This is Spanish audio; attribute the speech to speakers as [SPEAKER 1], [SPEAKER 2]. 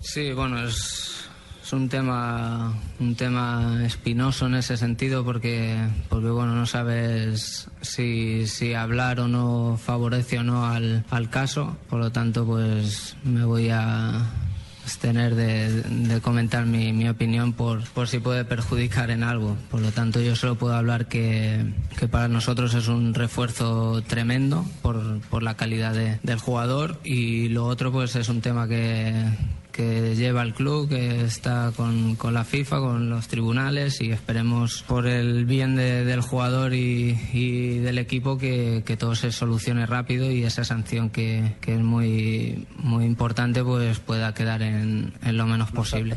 [SPEAKER 1] Sí, bueno, es, un tema un tema espinoso en ese sentido porque porque bueno no sabes si, si hablar o no favorece o no al, al caso. Por lo tanto, pues me voy a abstener de, de comentar mi, mi opinión por, por si puede perjudicar en algo. Por lo tanto, yo solo puedo hablar que, que para nosotros es un refuerzo tremendo por, por la calidad de- del jugador y lo otro pues es un tema que, que lleva el club, que está con, con la FIFA, con los tribunales y esperemos por el bien de- del jugador y, del equipo que, que todo se solucione rápido y esa sanción que, es muy, muy importante pues pueda quedar en lo menos posible.